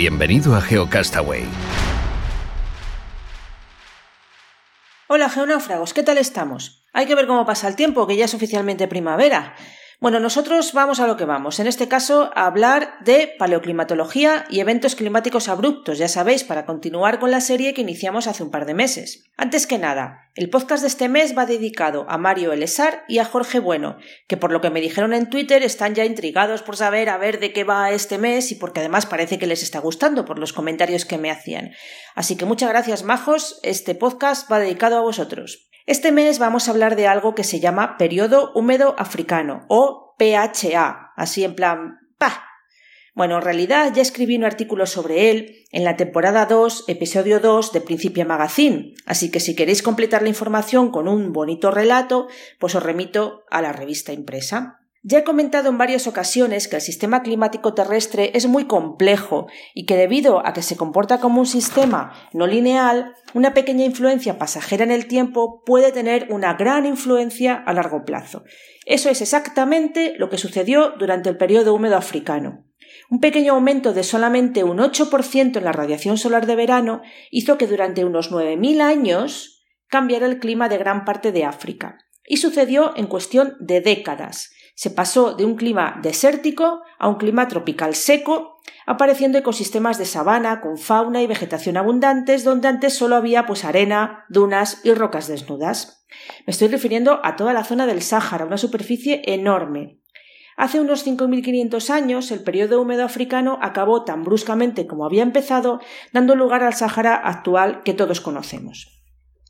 Bienvenido a GeoCastaway. Hola geonáufragos, ¿qué tal estamos? Hay que ver cómo pasa el tiempo, que ya es oficialmente primavera. Bueno, nosotros vamos a lo que vamos. En este caso, a hablar de paleoclimatología y eventos climáticos abruptos, ya sabéis, para continuar con la serie que iniciamos hace un par de meses. Antes que nada, el podcast de este mes va dedicado a Mario Elesar y a Jorge Bueno, que por lo que me dijeron en Twitter están ya intrigados por saber a ver de qué va este mes y porque además parece que les está gustando por los comentarios que me hacían. Así que muchas gracias, majos. Este podcast va dedicado a vosotros. Este mes vamos a hablar de algo que se llama periodo húmedo africano o PHA, así en plan ¡pa! Bueno, en realidad ya escribí un artículo sobre él en la temporada 2, episodio 2 de Principia Magazine, así que si queréis completar la información con un bonito relato, pues os remito a la revista impresa. Ya he comentado en varias ocasiones que el sistema climático terrestre es muy complejo y que debido a que se comporta como un sistema no lineal, una pequeña influencia pasajera en el tiempo puede tener una gran influencia a largo plazo. Eso es exactamente lo que sucedió durante el periodo húmedo africano. Un pequeño aumento de solamente un 8% en la radiación solar de verano hizo que durante unos 9.000 años cambiara el clima de gran parte de África. Y sucedió en cuestión de décadas se pasó de un clima desértico a un clima tropical seco, apareciendo ecosistemas de sabana con fauna y vegetación abundantes donde antes solo había pues arena, dunas y rocas desnudas. Me estoy refiriendo a toda la zona del Sáhara, una superficie enorme. Hace unos 5.500 años el periodo húmedo africano acabó tan bruscamente como había empezado, dando lugar al Sáhara actual que todos conocemos.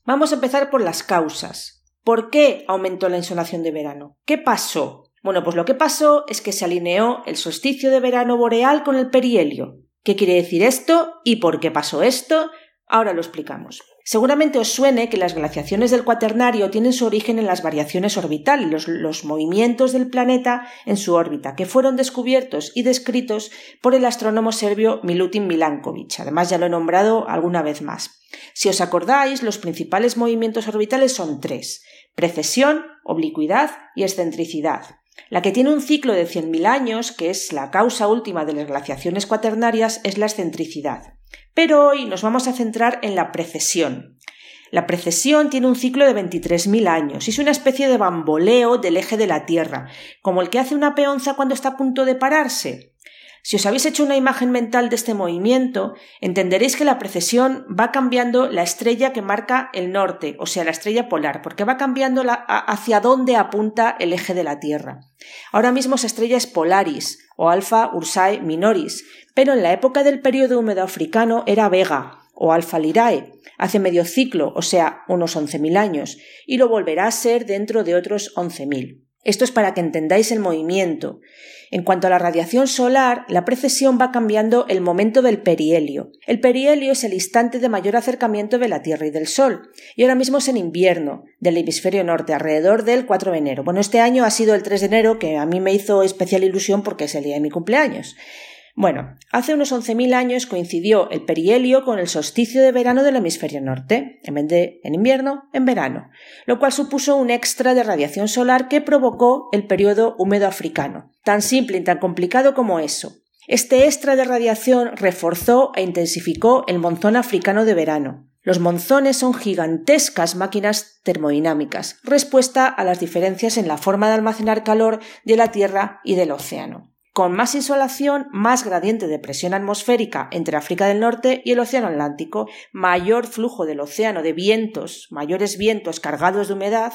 Vamos a empezar por las causas. ¿Por qué aumentó la insolación de verano? ¿Qué pasó? Bueno, pues lo que pasó es que se alineó el solsticio de verano boreal con el perihelio. ¿Qué quiere decir esto y por qué pasó esto? Ahora lo explicamos. Seguramente os suene que las glaciaciones del cuaternario tienen su origen en las variaciones orbitales, los, los, movimientos del planeta en su órbita, que fueron descubiertos y descritos por el astrónomo serbio Milutin Milankovic. Además, ya lo he nombrado alguna vez más. Si os acordáis, los principales movimientos orbitales son tres precesión, oblicuidad y excentricidad. La que tiene un ciclo de 100.000 años, que es la causa última de las glaciaciones cuaternarias, es la excentricidad. Pero hoy nos vamos a centrar en la precesión. La precesión tiene un ciclo de 23.000 años y es una especie de bamboleo del eje de la Tierra, como el que hace una peonza cuando está a punto de pararse. Si os habéis hecho una imagen mental de este movimiento, entenderéis que la precesión va cambiando la estrella que marca el norte, o sea, la estrella polar, porque va cambiando hacia dónde apunta el eje de la Tierra. Ahora mismo esa estrella es Polaris, o Alpha Ursae Minoris, pero en la época del periodo húmedo africano era Vega, o Alpha Lirae, hace medio ciclo, o sea, unos 11.000 años, y lo volverá a ser dentro de otros 11.000. Esto es para que entendáis el movimiento. En cuanto a la radiación solar, la precesión va cambiando el momento del perihelio. El perihelio es el instante de mayor acercamiento de la Tierra y del Sol, y ahora mismo es en invierno, del hemisferio norte, alrededor del 4 de enero. Bueno, este año ha sido el 3 de enero, que a mí me hizo especial ilusión porque es el día de mi cumpleaños. Bueno, hace unos 11.000 años coincidió el perihelio con el solsticio de verano del hemisferio norte, en vez de en invierno, en verano, lo cual supuso un extra de radiación solar que provocó el periodo húmedo africano. Tan simple y tan complicado como eso. Este extra de radiación reforzó e intensificó el monzón africano de verano. Los monzones son gigantescas máquinas termodinámicas, respuesta a las diferencias en la forma de almacenar calor de la Tierra y del océano con más insolación, más gradiente de presión atmosférica entre África del Norte y el Océano Atlántico, mayor flujo del océano de vientos, mayores vientos cargados de humedad,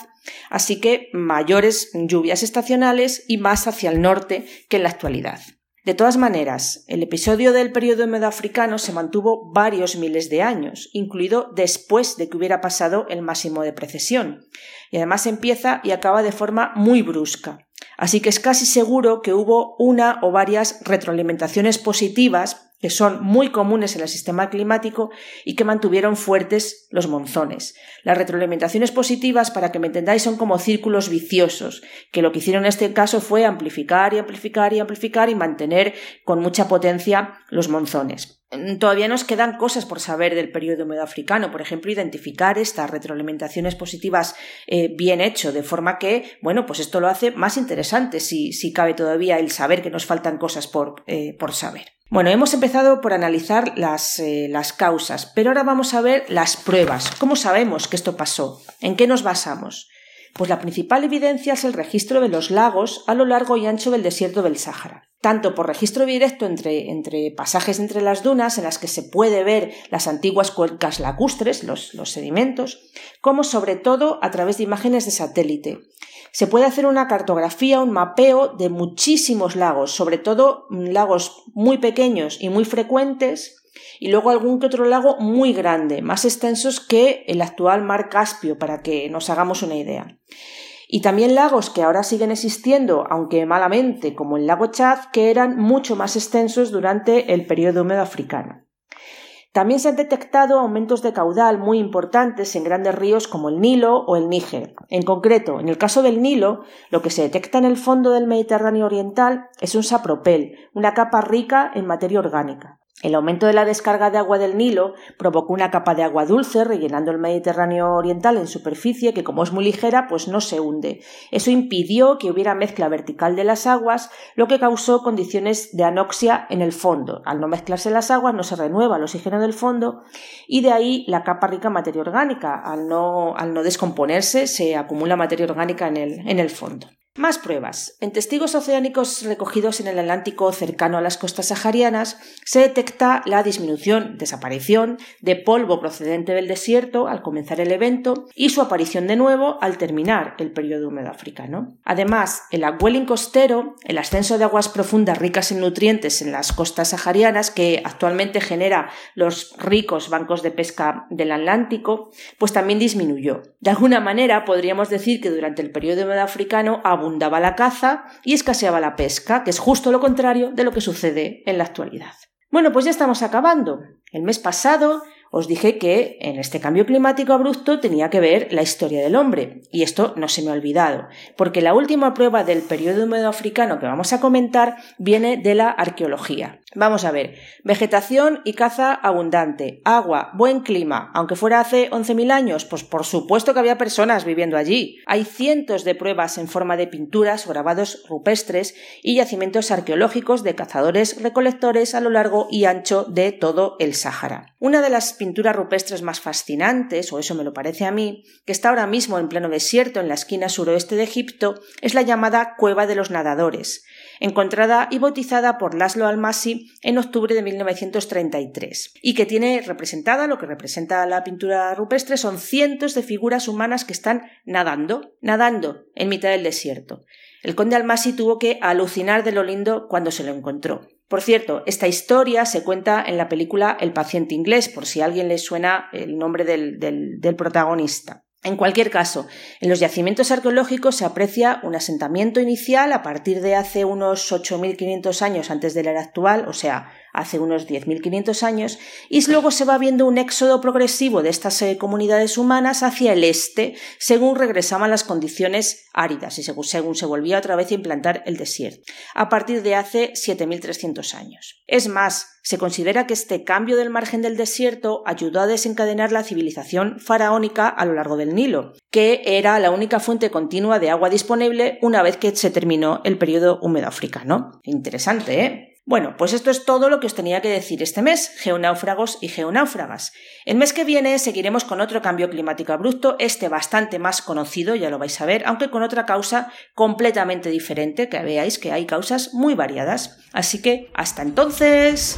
así que mayores lluvias estacionales y más hacia el norte que en la actualidad. De todas maneras, el episodio del periodo húmedo africano se mantuvo varios miles de años, incluido después de que hubiera pasado el máximo de precesión, y además empieza y acaba de forma muy brusca. Así que es casi seguro que hubo una o varias retroalimentaciones positivas que son muy comunes en el sistema climático y que mantuvieron fuertes los monzones. Las retroalimentaciones positivas, para que me entendáis, son como círculos viciosos, que lo que hicieron en este caso fue amplificar y amplificar y amplificar y mantener con mucha potencia los monzones. Mm, todavía nos quedan cosas por saber del periodo húmedo africano, por ejemplo, identificar estas retroalimentaciones positivas eh, bien hecho, de forma que, bueno, pues esto lo hace más interesante si, si cabe todavía el saber que nos faltan cosas por, eh, por saber. Bueno, hemos empezado por analizar las, eh, las, causas, pero ahora vamos a ver las pruebas. ¿Cómo sabemos que esto pasó? ¿En qué nos basamos? Pues la principal evidencia es el registro de los lagos a lo largo y ancho del desierto del Sáhara tanto por registro directo entre, entre, pasajes entre las dunas, en las que se puede ver las antiguas cuencas lacustres, los, los, sedimentos, como sobre todo a través de imágenes de satélite. Se puede hacer una cartografía, un mapeo de muchísimos lagos, sobre todo lagos muy pequeños y muy frecuentes, y luego algún que otro lago muy grande, más extensos que el actual mar Caspio, para que nos hagamos una idea y también lagos que ahora siguen existiendo, aunque malamente, como el lago Chad, que eran mucho más extensos durante el periodo húmedo africano. También se han detectado aumentos de caudal muy importantes en grandes ríos como el Nilo o el Níger. En concreto, en el caso del Nilo, lo que se detecta en el fondo del Mediterráneo oriental es un sapropel, una capa rica en materia orgánica. El aumento de la descarga de agua del Nilo provocó una capa de agua dulce rellenando el Mediterráneo oriental en superficie que como es muy ligera pues no se hunde. Eso impidió que hubiera mezcla vertical de las aguas, lo que causó condiciones de anoxia en el fondo. Al no mezclarse las aguas no se renueva el oxígeno del fondo y de ahí la capa rica en materia orgánica. Al no, descomponerse se acumula materia orgánica en el fondo. Más pruebas. En testigos oceánicos recogidos en el Atlántico cercano a las costas saharianas se detecta la disminución, desaparición de polvo procedente del desierto al comenzar el evento y su aparición de nuevo al terminar el periodo húmedo africano. Además, el upwelling costero, el ascenso de aguas profundas ricas en nutrientes en las costas saharianas que actualmente genera los ricos bancos de pesca del Atlántico, pues también disminuyó. De alguna manera podríamos decir que durante el periodo húmedo africano abundaba la caza y escaseaba la pesca, que es justo lo contrario de lo que sucede en la actualidad. Bueno, pues ya estamos acabando. El mes pasado os dije que en este cambio climático abrupto tenía que ver la historia del hombre, y esto no se me ha olvidado, porque la última prueba del periodo húmedo africano que vamos a comentar viene de la arqueología. Vamos a ver, vegetación y caza abundante, agua, buen clima, aunque fuera hace 11.000 años, pues por supuesto que había personas viviendo allí. Hay cientos de pruebas en forma de pinturas o grabados rupestres y yacimientos arqueológicos de cazadores recolectores a lo largo y ancho de todo el Sáhara. Una de las pinturas rupestres más fascinantes, o eso me lo parece a mí, que está ahora mismo en pleno desierto en la esquina suroeste de Egipto, es la llamada Cueva de los Nadadores, encontrada y bautizada por Laszlo Almasi en octubre de 1933, y que tiene representada, lo que representa la pintura rupestre, son cientos de figuras humanas que están nadando, nadando en mitad del desierto. El conde Almasi tuvo que alucinar de lo lindo cuando se lo encontró. Por cierto, esta historia se cuenta en la película El paciente inglés, por si a alguien le suena el nombre del, del protagonista. En cualquier caso, en los yacimientos arqueológicos se aprecia un asentamiento inicial a partir de hace unos 8.500 años antes de la era actual, o sea, hace unos 10.500 años, y luego se va viendo un éxodo progresivo de estas eh, comunidades humanas hacia el este, según regresaban las condiciones áridas y según, se volvía otra vez a implantar el desierto, a partir de hace 7.300 años. Es más, se considera que este cambio del margen del desierto ayudó a desencadenar la civilización faraónica a lo largo del Nilo, que era la única fuente continua de agua disponible una vez que se terminó el periodo húmedo africano. Interesante, ¿eh? Bueno, pues esto es todo lo que os tenía que decir este mes, geonáufragos y geonáufragas. El mes que viene seguiremos con otro cambio climático abrupto, este bastante más conocido, ya lo vais a ver, aunque con otra causa completamente diferente, que veáis que hay causas muy variadas. Así que, hasta entonces.